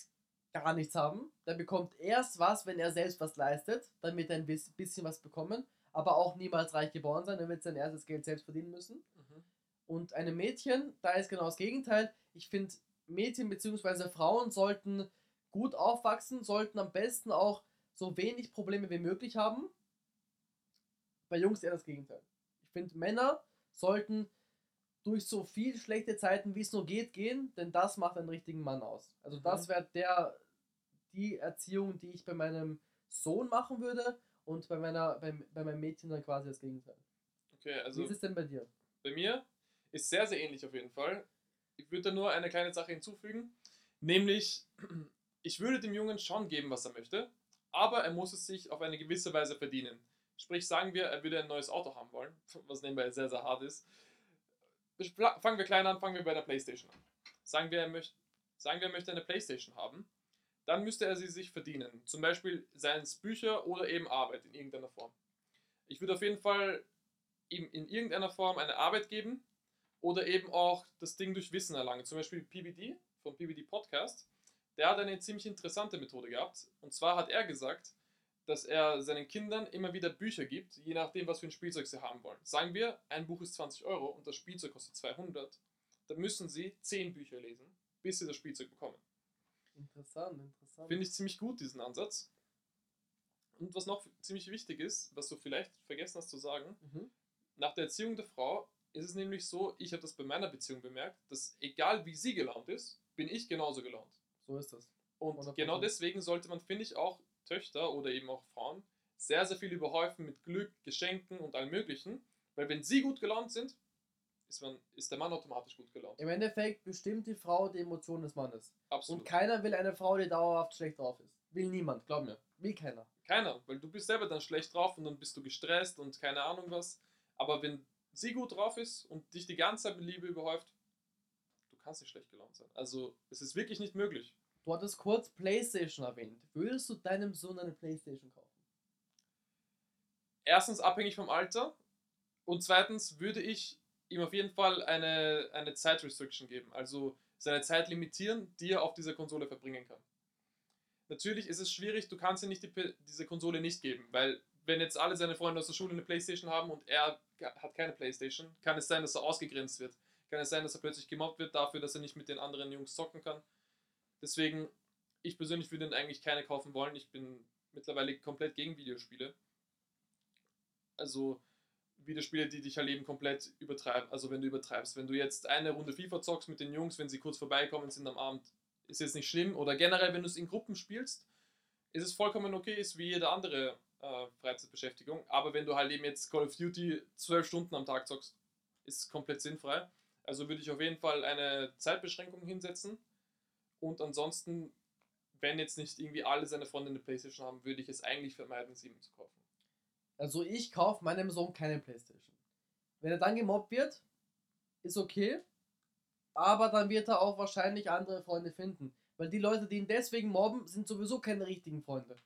gar nichts haben. Der bekommt erst was, wenn er selbst was leistet, dann wird er ein bis- bisschen was bekommen, aber auch niemals reich geboren sein, er wird sein erstes Geld selbst verdienen müssen. Mhm. Und einem Mädchen, da ist genau das Gegenteil. Ich finde, Mädchen bzw. Frauen sollten gut aufwachsen, sollten am besten auch so wenig Probleme wie möglich haben. Bei Jungs eher das Gegenteil. Ich finde, Männer sollten durch so viel schlechte Zeiten, wie es nur geht, gehen, denn das macht einen richtigen Mann aus. Also das Mhm. wäre der die Erziehung, die ich bei meinem Sohn machen würde und bei meiner bei, bei meinem Mädchen dann quasi das Gegenteil. Okay, Wie also ist es denn bei dir? bei mir ist sehr, sehr ähnlich auf jeden Fall. Ich würde da nur eine kleine Sache hinzufügen, nämlich ich würde dem Jungen schon geben, was er möchte, aber er muss es sich auf eine gewisse Weise verdienen. Sprich, sagen wir, er würde ein neues Auto haben wollen, was nebenbei sehr, sehr hart ist. Fangen wir klein an, fangen wir bei der Playstation an. Sagen wir, er möchte, sagen wir, er möchte eine Playstation haben, dann müsste er sie sich verdienen. Zum Beispiel seien es Bücher oder eben Arbeit in irgendeiner Form. Ich würde auf jeden Fall ihm in irgendeiner Form eine Arbeit geben oder eben auch das Ding durch Wissen erlangen. Zum Beispiel PBD vom PBD Podcast. Der hat eine ziemlich interessante Methode gehabt. Und zwar hat er gesagt, dass er seinen Kindern immer wieder Bücher gibt, je nachdem, was für ein Spielzeug sie haben wollen. Sagen wir, ein Buch ist 20 Euro und das Spielzeug kostet 200. Dann müssen sie 10 Bücher lesen, bis sie das Spielzeug bekommen. Interessant, interessant. Finde ich ziemlich gut, diesen Ansatz. Und was noch ziemlich wichtig ist, was du vielleicht vergessen hast zu sagen, Mhm. nach der Erziehung der Frau ist es nämlich so, ich habe das bei meiner Beziehung bemerkt, dass egal wie sie gelaunt ist, bin ich genauso gelaunt. So ist das. Und 100%. genau deswegen sollte man, finde ich, auch Töchter oder eben auch Frauen sehr, sehr viel überhäufen mit Glück, Geschenken und allem Möglichen. Weil wenn sie gut gelaunt sind, ist, man, ist der Mann automatisch gut gelaunt. Im Endeffekt bestimmt die Frau die Emotionen des Mannes. Absolut. Und keiner will eine Frau, die dauerhaft schlecht drauf ist. Will niemand, glaub mir. Will keiner. Keiner, weil du bist selber dann schlecht drauf und dann bist du gestresst und keine Ahnung was. Aber wenn sie gut drauf ist und dich die ganze Zeit mit Liebe überhäuft, kannst nicht schlecht gelaunt sein. Also es ist wirklich nicht möglich. Du hattest kurz Playstation erwähnt. Würdest du deinem Sohn eine Playstation kaufen? Erstens abhängig vom Alter und zweitens würde ich ihm auf jeden Fall eine, eine Zeitrestriction geben. Also seine Zeit limitieren, die er auf dieser Konsole verbringen kann. Natürlich ist es schwierig, du kannst ihm nicht die, diese Konsole nicht geben, weil wenn jetzt alle seine Freunde aus der Schule eine Playstation haben und er hat keine Playstation, kann es sein, dass er ausgegrenzt wird. Kann es sein, dass er plötzlich gemobbt wird dafür, dass er nicht mit den anderen Jungs zocken kann. Deswegen, ich persönlich würde ihn eigentlich keine kaufen wollen. Ich bin mittlerweile komplett gegen Videospiele. Also Videospiele, die dich halt eben komplett übertreiben. Also wenn du übertreibst. Wenn du jetzt eine Runde FIFA zockst mit den Jungs, wenn sie kurz vorbeikommen sind am Abend, ist jetzt nicht schlimm. Oder generell, wenn du es in Gruppen spielst, ist es vollkommen okay, ist wie jeder andere äh, Freizeitbeschäftigung. Aber wenn du halt eben jetzt Call of Duty zwölf Stunden am Tag zockst, ist es komplett sinnfrei. Also würde ich auf jeden Fall eine Zeitbeschränkung hinsetzen. Und ansonsten, wenn jetzt nicht irgendwie alle seine Freunde eine Playstation haben, würde ich es eigentlich vermeiden, sieben zu kaufen. Also ich kaufe meinem Sohn keine Playstation. Wenn er dann gemobbt wird, ist okay. Aber dann wird er auch wahrscheinlich andere Freunde finden. Weil die Leute, die ihn deswegen mobben, sind sowieso keine richtigen Freunde.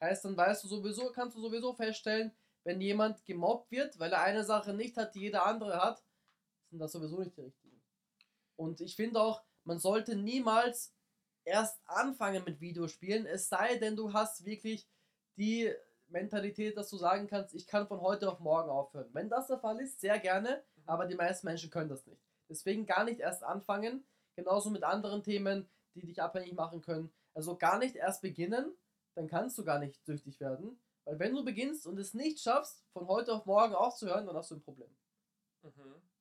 Heißt, dann weißt du sowieso, kannst du sowieso feststellen, wenn jemand gemobbt wird, weil er eine Sache nicht hat, die jeder andere hat, sind das sowieso nicht die richtigen. Und ich finde auch, man sollte niemals erst anfangen mit Videospielen, es sei denn, du hast wirklich die Mentalität, dass du sagen kannst, ich kann von heute auf morgen aufhören. Wenn das der Fall ist, sehr gerne, aber die meisten Menschen können das nicht. Deswegen gar nicht erst anfangen, genauso mit anderen Themen, die dich abhängig machen können. Also gar nicht erst beginnen, dann kannst du gar nicht süchtig werden. Weil wenn du beginnst und es nicht schaffst, von heute auf morgen aufzuhören, dann hast du ein Problem. Mhm.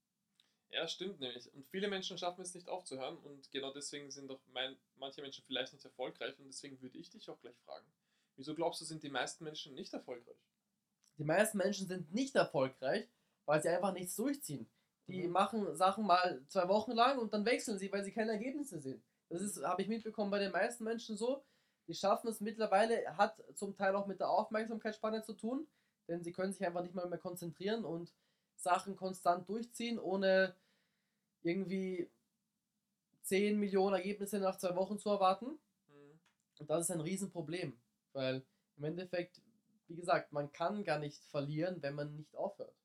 Ja, stimmt nämlich. Und viele Menschen schaffen es nicht aufzuhören und genau deswegen sind doch mein, manche Menschen vielleicht nicht erfolgreich und deswegen würde ich dich auch gleich fragen. Wieso glaubst du, sind die meisten Menschen nicht erfolgreich? Die meisten Menschen sind nicht erfolgreich, weil sie einfach nichts durchziehen. Die mhm. machen Sachen mal zwei Wochen lang und dann wechseln sie, weil sie keine Ergebnisse sehen. Das ist, habe ich mitbekommen, bei den meisten Menschen so. Die schaffen es mittlerweile, hat zum Teil auch mit der Aufmerksamkeitsspanne zu tun, denn sie können sich einfach nicht mal mehr konzentrieren und Sachen konstant durchziehen, ohne irgendwie 10 Millionen Ergebnisse nach zwei Wochen zu erwarten. Mhm. Und das ist ein Riesenproblem, weil im Endeffekt, wie gesagt, man kann gar nicht verlieren, wenn man nicht aufhört.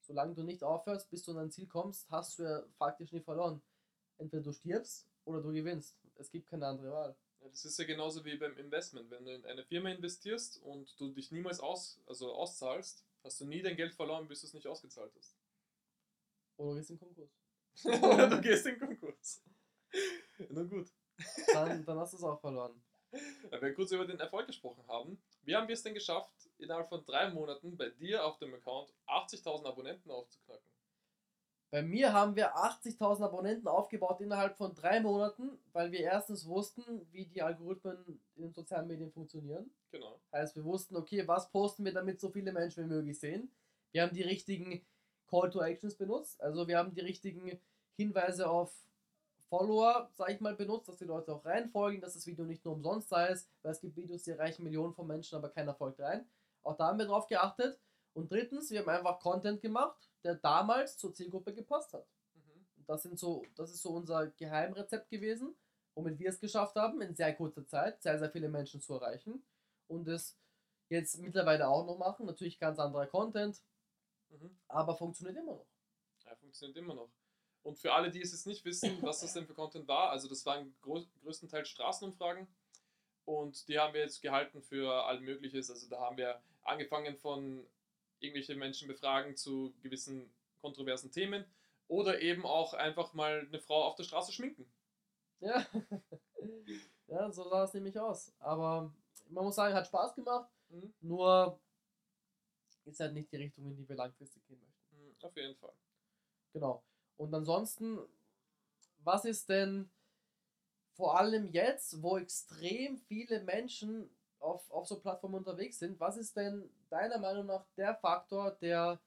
Solange du nicht aufhörst, bis du an dein Ziel kommst, hast du ja faktisch nie verloren. Entweder du stirbst oder du gewinnst. Es gibt keine andere Wahl. Ja, das ist ja genauso wie beim Investment. Wenn du in eine Firma investierst und du dich niemals aus, also auszahlst, hast du nie dein Geld verloren, bis du es nicht ausgezahlt hast. Oder du gehst in Konkurs. Oder du [laughs] gehst in Konkurs. Na gut. Dann, dann hast du es auch verloren. Wenn wir kurz über den Erfolg gesprochen haben, wie haben wir es denn geschafft, innerhalb von drei Monaten bei dir auf dem Account 80.000 Abonnenten aufzuknacken? Bei mir haben wir 80.000 Abonnenten aufgebaut innerhalb von drei Monaten, weil wir erstens wussten, wie die Algorithmen in den sozialen Medien funktionieren. Genau. Heißt, wir wussten, okay, was posten wir, damit so viele Menschen wie möglich sehen. Wir haben die richtigen Call to Actions benutzt, also wir haben die richtigen Hinweise auf Follower, sag ich mal, benutzt, dass die Leute auch reinfolgen, dass das Video nicht nur umsonst sei, weil es gibt Videos, die erreichen Millionen von Menschen, aber keiner folgt rein. Auch da haben wir drauf geachtet. Und drittens, wir haben einfach Content gemacht, der damals zur Zielgruppe gepasst hat. Mhm. Das, sind so, das ist so unser Geheimrezept gewesen, womit wir es geschafft haben, in sehr kurzer Zeit sehr, sehr viele Menschen zu erreichen. Und es jetzt mittlerweile auch noch machen. Natürlich ganz anderer Content, mhm. aber funktioniert immer noch. Ja, funktioniert immer noch. Und für alle, die es jetzt nicht wissen, was das denn für Content war, also das waren größtenteils Straßenumfragen und die haben wir jetzt gehalten für all Mögliches. Also da haben wir angefangen von irgendwelche Menschen befragen zu gewissen kontroversen Themen oder eben auch einfach mal eine Frau auf der Straße schminken. Ja, [laughs] ja so sah es nämlich aus. Aber man muss sagen, hat Spaß gemacht, mhm. nur ist halt nicht die Richtung, in die wir langfristig gehen möchten. Mhm, auf jeden Fall. Genau. Und ansonsten, was ist denn vor allem jetzt, wo extrem viele Menschen auf, auf so Plattformen unterwegs sind, was ist denn deiner Meinung nach der Faktor, der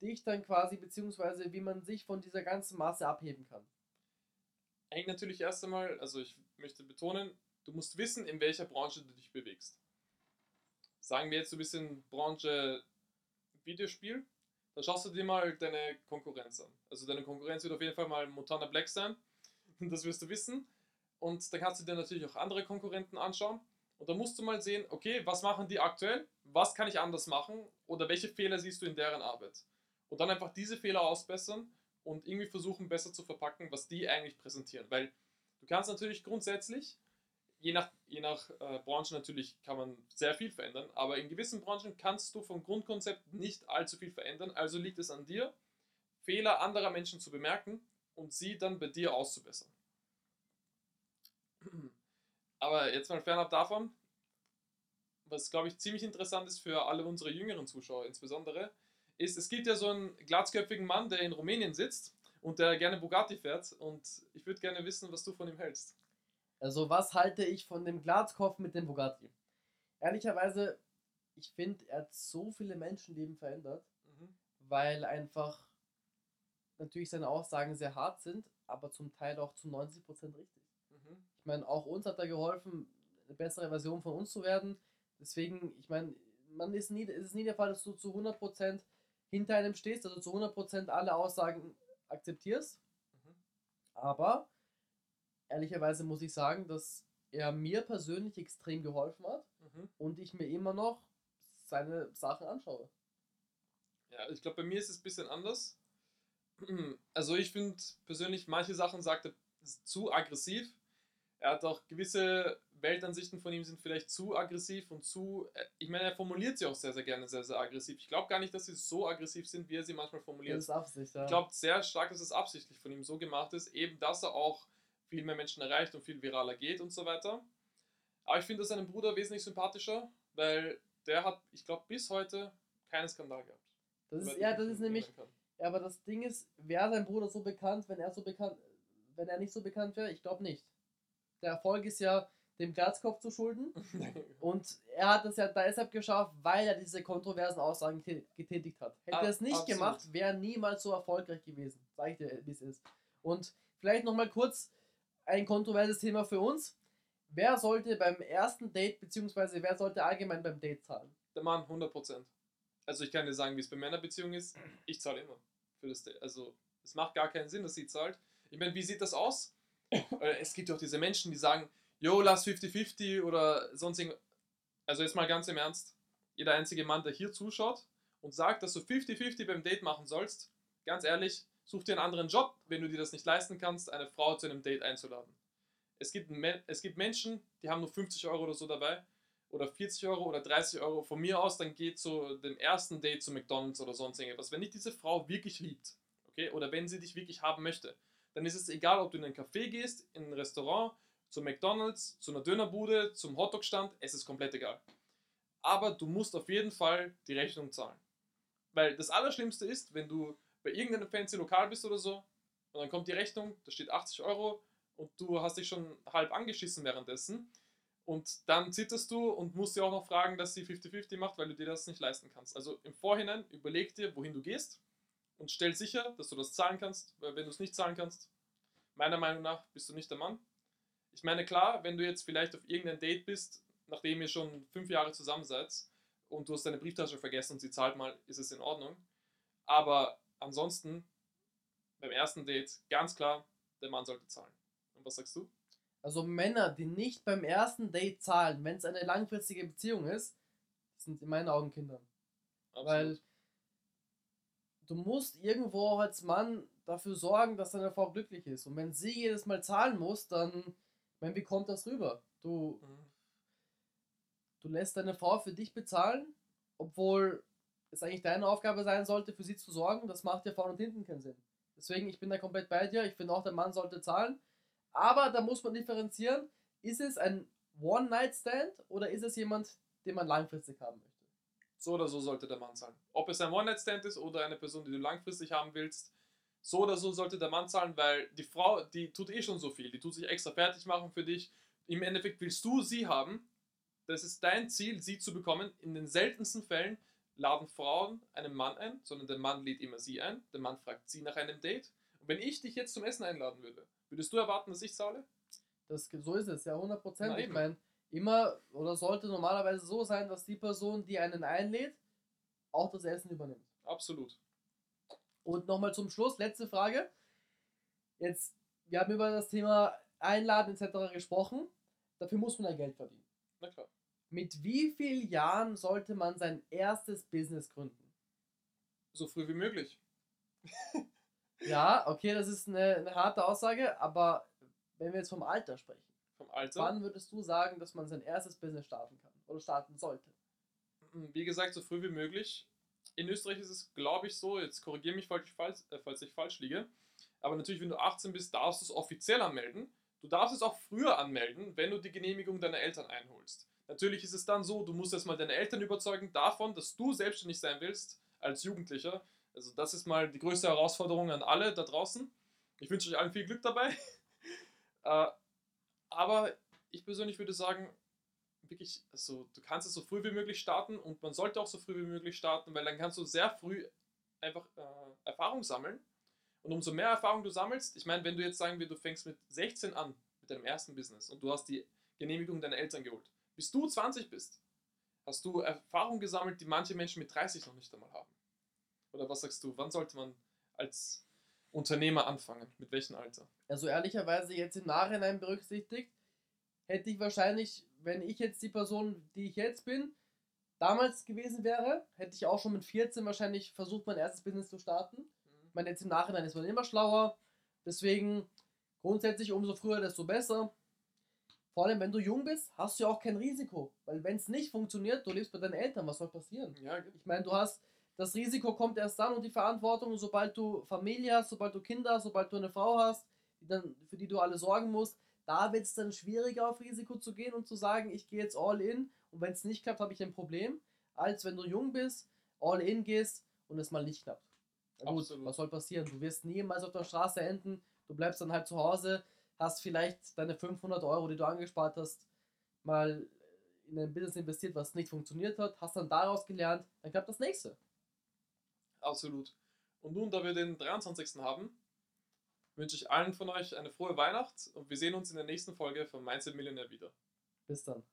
dich dann quasi, beziehungsweise wie man sich von dieser ganzen Masse abheben kann? Eigentlich natürlich erst einmal, also ich möchte betonen, du musst wissen, in welcher Branche du dich bewegst. Sagen wir jetzt, du bist in Branche Videospiel, dann schaust du dir mal deine Konkurrenz an. Also deine Konkurrenz wird auf jeden Fall mal Montana Black sein, [laughs] das wirst du wissen. Und dann kannst du dir natürlich auch andere Konkurrenten anschauen. Und da musst du mal sehen, okay, was machen die aktuell? Was kann ich anders machen? Oder welche Fehler siehst du in deren Arbeit? Und dann einfach diese Fehler ausbessern und irgendwie versuchen, besser zu verpacken, was die eigentlich präsentieren. Weil du kannst natürlich grundsätzlich, je nach, je nach äh, Branche natürlich kann man sehr viel verändern, aber in gewissen Branchen kannst du vom Grundkonzept nicht allzu viel verändern. Also liegt es an dir, Fehler anderer Menschen zu bemerken und sie dann bei dir auszubessern. [clears throat] Aber jetzt mal fernab davon, was glaube ich ziemlich interessant ist für alle unsere jüngeren Zuschauer insbesondere, ist, es gibt ja so einen glatzköpfigen Mann, der in Rumänien sitzt und der gerne Bugatti fährt und ich würde gerne wissen, was du von ihm hältst. Also was halte ich von dem Glatzkopf mit dem Bugatti? Ehrlicherweise, ich finde, er hat so viele Menschenleben verändert, Mhm. weil einfach natürlich seine Aussagen sehr hart sind, aber zum Teil auch zu 90% richtig. Mhm. Ich meine, auch uns hat er geholfen, eine bessere Version von uns zu werden. Deswegen, ich meine, man ist nie, es ist nie der Fall, dass du zu 100% hinter einem stehst, also zu 100% alle Aussagen akzeptierst. Mhm. Aber ehrlicherweise muss ich sagen, dass er mir persönlich extrem geholfen hat Mhm. und ich mir immer noch seine Sachen anschaue. Ja, ich glaube, bei mir ist es ein bisschen anders. [clears throat] Also ich finde persönlich, manche Sachen sagt er zu aggressiv. Er hat auch gewisse Weltansichten von ihm sind vielleicht zu aggressiv und zu. äh, Ich meine, er formuliert sie auch sehr, sehr gerne sehr, sehr aggressiv. Ich glaube gar nicht, dass sie so aggressiv sind, wie er sie manchmal formuliert. Das ist Absicht, ja. Ich glaube sehr stark, dass es absichtlich von ihm so gemacht ist, eben dass er auch viel mehr Menschen erreicht und viel viraler geht und so weiter. Aber ich finde seinen Bruder wesentlich sympathischer, weil der hat, ich glaube, bis heute keinen Skandal gehabt. das ist, ja, das ist nämlich, ja, aber das Ding ist, wäre sein Bruder so bekannt, wenn er so bekannt, wenn er nicht so bekannt wäre? Ich glaube nicht. Der Erfolg ist ja dem Glatzkopf zu schulden [laughs] und er hat es ja deshalb geschafft, weil er diese kontroversen Aussagen tä- getätigt hat. Hätte Ah, er es nicht absolut. gemacht, wäre er niemals so erfolgreich gewesen. Sag ich dir, wie es ist. Und vielleicht nochmal kurz ein kontroverses Thema für uns. Wer sollte beim ersten Date, beziehungsweise wer sollte allgemein beim Date zahlen? Der Mann 100%. Also ich kann dir sagen, wie es bei Männerbeziehungen ist. Ich zahle immer für das Date. Also es macht gar keinen Sinn, dass sie zahlt. Ich meine, wie sieht das aus? Äh, es gibt auch diese Menschen, die sagen, yo, lass 50-50 oder sonst irgendwas. Also jetzt mal ganz im Ernst. Jeder einzige Mann, der hier zuschaut und sagt, dass du 50-50 beim Date machen sollst, ganz ehrlich, such dir einen anderen Job, wenn du dir das nicht leisten kannst, eine Frau zu einem Date einzuladen. Es gibt, es gibt Menschen, die haben nur 50 Euro oder so dabei oder 40 Euro oder 30 Euro von mir aus, dann geht zu dem ersten Date zu McDonalds oder sonst irgendwas. Wenn dich diese Frau wirklich liebt, okay, oder wenn sie dich wirklich haben möchte, dann ist es egal, ob du in ein Café gehst, in ein Restaurant, zu McDonalds, zu einer Dönerbude, zum Hotdog-Stand, es ist komplett egal. Aber du musst auf jeden Fall die Rechnung zahlen. Weil das Allerschlimmste ist, wenn du bei irgendeinem fancy Lokal bist oder so, und dann kommt die Rechnung, da steht 80 Euro und du hast dich schon halb angeschissen währenddessen. Und dann zitterst du und musst sie auch noch fragen, dass sie 50-50 macht, weil du dir das nicht leisten kannst. Also im Vorhinein überleg dir, wohin du gehst und stell sicher, dass du das zahlen kannst, weil wenn du es nicht zahlen kannst, meiner Meinung nach bist du nicht der Mann. Ich meine, klar, wenn du jetzt vielleicht auf irgendein Date bist, nachdem ihr schon fünf Jahre zusammen seid und du hast deine Brieftasche vergessen und sie zahlt mal, ist es in Ordnung. Aber ansonsten, beim ersten Date, ganz klar, der Mann sollte zahlen. Und was sagst du? Also Männer, die nicht beim ersten Date zahlen, wenn es eine langfristige Beziehung ist, sind in meinen Augen Kinder. Weil du musst irgendwo als Mann dafür sorgen, dass deine Frau glücklich ist. Und wenn sie jedes Mal zahlen muss, dann, ich meine, wie kommt das rüber? Du, Mhm. du lässt deine Frau für dich bezahlen, obwohl es eigentlich deine Aufgabe sein sollte, für sie zu sorgen. Das macht ja vorne und hinten keinen Sinn. Deswegen, ich bin da komplett bei dir. Ich finde auch, der Mann sollte zahlen. Aber da muss man differenzieren. Ist es ein One-Night-Stand oder ist es jemand, den man langfristig haben möchte? So oder so sollte der Mann zahlen. Ob es ein One-Night-Stand ist oder eine Person, die du langfristig haben willst, so oder so sollte der Mann zahlen, weil die Frau, die tut eh schon so viel. Die tut sich extra fertig machen für dich. Im Endeffekt willst du sie haben. Das ist dein Ziel, sie zu bekommen. In den seltensten Fällen laden Frauen einen Mann ein, sondern der Mann lädt immer sie ein. Der Mann fragt sie nach einem Date. Und wenn ich dich jetzt zum Essen einladen würde, würdest du erwarten, dass ich zahle? Das, so ist es, ja, 100 Prozent. Ich meine, immer oder sollte normalerweise so sein, dass die Person, die einen einlädt, auch das Essen übernimmt. Absolut. Und nochmal zum Schluss, letzte Frage. Jetzt, wir haben über das Thema Einladen etc. gesprochen. Dafür muss man ja Geld verdienen. Na klar. Mit wie vielen Jahren sollte man sein erstes Business gründen? So früh wie möglich. [laughs] Ja, okay, das ist eine, eine harte Aussage, aber wenn wir jetzt vom Alter sprechen, Vom Alter. wann würdest du sagen, dass man sein erstes Business starten kann oder starten sollte? Wie gesagt, so früh wie möglich. In Österreich ist es, glaube ich, so, jetzt korrigiere mich, falls ich, falsch, äh, falls ich falsch liege, aber natürlich, wenn du 18 bist, darfst du es offiziell anmelden. Du darfst es auch früher anmelden, wenn du die Genehmigung deiner Eltern einholst. Natürlich ist es dann so, du musst erstmal deine Eltern überzeugen davon, dass du selbstständig sein willst als Jugendlicher. Also das ist mal die größte Herausforderung an alle da draußen. Ich wünsche euch allen viel Glück dabei. [laughs] äh, aber ich persönlich würde sagen, wirklich, also du kannst es so früh wie möglich starten und man sollte auch so früh wie möglich starten, weil dann kannst du sehr früh einfach äh, Erfahrung sammeln. Und umso mehr Erfahrung du sammelst, ich meine, wenn du jetzt sagen wir, du fängst mit 16 an, mit deinem ersten Business und du hast die Genehmigung deiner Eltern geholt, bis du 20 bist, hast du Erfahrung gesammelt, die manche Menschen mit 30 noch nicht einmal haben. Oder was sagst du, wann sollte man als Unternehmer anfangen? Mit welchem Alter? Also ehrlicherweise jetzt im Nachhinein berücksichtigt, hätte ich wahrscheinlich, wenn ich jetzt die Person, die ich jetzt bin, damals gewesen wäre, hätte ich auch schon mit 14 wahrscheinlich versucht, mein erstes Business zu starten. Ich meine, jetzt im Nachhinein ist man immer schlauer. Deswegen grundsätzlich umso früher, desto besser. Vor allem, wenn du jung bist, hast du ja auch kein Risiko. Weil wenn es nicht funktioniert, du lebst bei deinen Eltern, was soll passieren? Ja, Ich meine, du hast, das Risiko kommt erst dann und die Verantwortung, sobald du Familie hast, sobald du Kinder hast, sobald du eine Frau hast, die dann, für die du alle sorgen musst, da wird es dann schwieriger auf Risiko zu gehen und zu sagen, ich gehe jetzt all in und wenn es nicht klappt, habe ich ein Problem, als wenn du jung bist, all in gehst und es mal nicht klappt. Gut, was soll passieren? Du wirst niemals auf der Straße enden, du bleibst dann halt zu Hause, hast vielleicht deine 500 Euro, die du angespart hast, mal in ein Business investiert, was nicht funktioniert hat, hast dann daraus gelernt, dann klappt das nächste. absolut. Und nun, da wir den 23. haben, wünsche ich allen von euch eine frohe Weihnacht und wir sehen uns in der nächsten Folge von Mindset Millionär wieder. Bis dann.